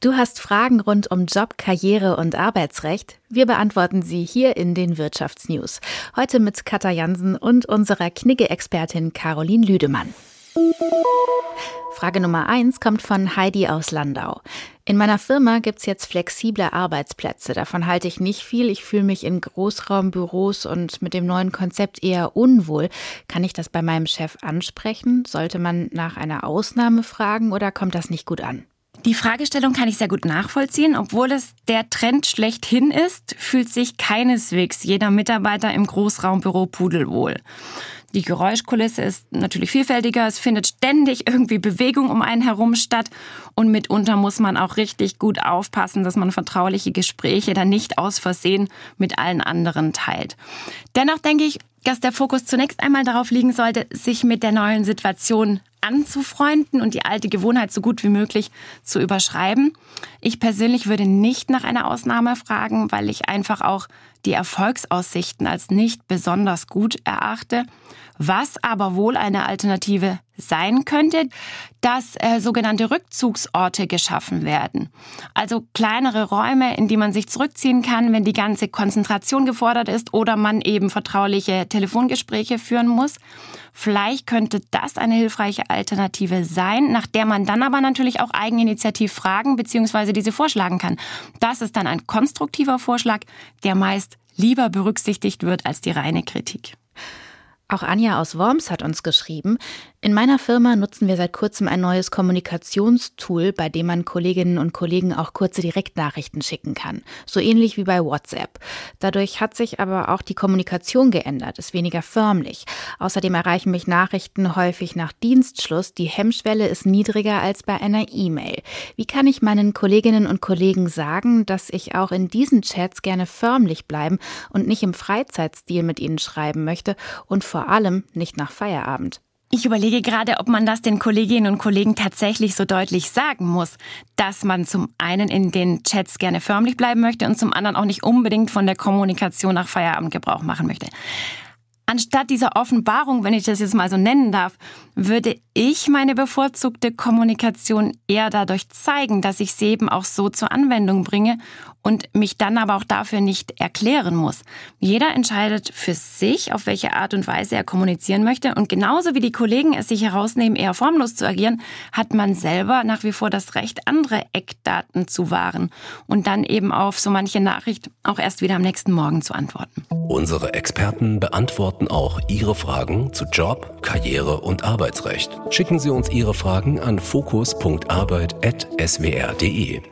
Du hast Fragen rund um Job, Karriere und Arbeitsrecht? Wir beantworten sie hier in den Wirtschaftsnews. Heute mit Katja Jansen und unserer Knigge-Expertin Caroline Lüdemann. Frage Nummer eins kommt von Heidi aus Landau. In meiner Firma gibt's jetzt flexible Arbeitsplätze. Davon halte ich nicht viel. Ich fühle mich in Großraumbüros und mit dem neuen Konzept eher unwohl. Kann ich das bei meinem Chef ansprechen? Sollte man nach einer Ausnahme fragen oder kommt das nicht gut an? Die Fragestellung kann ich sehr gut nachvollziehen. Obwohl es der Trend schlechthin ist, fühlt sich keineswegs jeder Mitarbeiter im Großraumbüro pudelwohl. Die Geräuschkulisse ist natürlich vielfältiger. Es findet ständig irgendwie Bewegung um einen herum statt. Und mitunter muss man auch richtig gut aufpassen, dass man vertrauliche Gespräche dann nicht aus Versehen mit allen anderen teilt. Dennoch denke ich, dass der Fokus zunächst einmal darauf liegen sollte, sich mit der neuen Situation anzufreunden und die alte Gewohnheit so gut wie möglich zu überschreiben. Ich persönlich würde nicht nach einer Ausnahme fragen, weil ich einfach auch die Erfolgsaussichten als nicht besonders gut erachte. Was aber wohl eine Alternative sein könnte, dass äh, sogenannte Rückzugsorte geschaffen werden. Also kleinere Räume, in die man sich zurückziehen kann, wenn die ganze Konzentration gefordert ist oder man eben vertrauliche Telefongespräche führen muss. Vielleicht könnte das eine hilfreiche Alternative sein, nach der man dann aber natürlich auch eigeninitiativ fragen bzw. diese vorschlagen kann. Das ist dann ein konstruktiver Vorschlag, der meist lieber berücksichtigt wird als die reine Kritik. Auch Anja aus Worms hat uns geschrieben, in meiner Firma nutzen wir seit kurzem ein neues Kommunikationstool, bei dem man Kolleginnen und Kollegen auch kurze Direktnachrichten schicken kann. So ähnlich wie bei WhatsApp. Dadurch hat sich aber auch die Kommunikation geändert, ist weniger förmlich. Außerdem erreichen mich Nachrichten häufig nach Dienstschluss. Die Hemmschwelle ist niedriger als bei einer E-Mail. Wie kann ich meinen Kolleginnen und Kollegen sagen, dass ich auch in diesen Chats gerne förmlich bleiben und nicht im Freizeitstil mit ihnen schreiben möchte und vor allem nicht nach Feierabend? Ich überlege gerade, ob man das den Kolleginnen und Kollegen tatsächlich so deutlich sagen muss, dass man zum einen in den Chats gerne förmlich bleiben möchte und zum anderen auch nicht unbedingt von der Kommunikation nach Feierabend Gebrauch machen möchte. Anstatt dieser Offenbarung, wenn ich das jetzt mal so nennen darf, würde ich meine bevorzugte Kommunikation eher dadurch zeigen, dass ich sie eben auch so zur Anwendung bringe und mich dann aber auch dafür nicht erklären muss. Jeder entscheidet für sich, auf welche Art und Weise er kommunizieren möchte. Und genauso wie die Kollegen es sich herausnehmen, eher formlos zu agieren, hat man selber nach wie vor das Recht, andere Eckdaten zu wahren und dann eben auf so manche Nachricht auch erst wieder am nächsten Morgen zu antworten. Unsere Experten beantworten auch Ihre Fragen zu Job, Karriere und Arbeitsrecht. Schicken Sie uns Ihre Fragen an fokus.arbeit.swr.de.